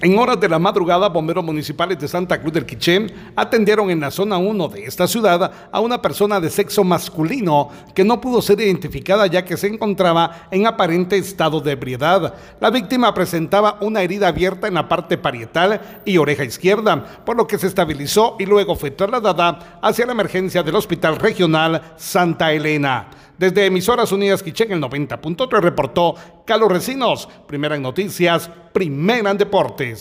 En horas de la madrugada, bomberos municipales de Santa Cruz del Quiché atendieron en la zona 1 de esta ciudad a una persona de sexo masculino que no pudo ser identificada ya que se encontraba en aparente estado de ebriedad. La víctima presentaba una herida abierta en la parte parietal y oreja izquierda, por lo que se estabilizó y luego fue trasladada hacia la emergencia del Hospital Regional Santa Elena. Desde Emisoras Unidas Quichén, el 90.3 reportó Carlos Recinos, primera en noticias, primera en deportes.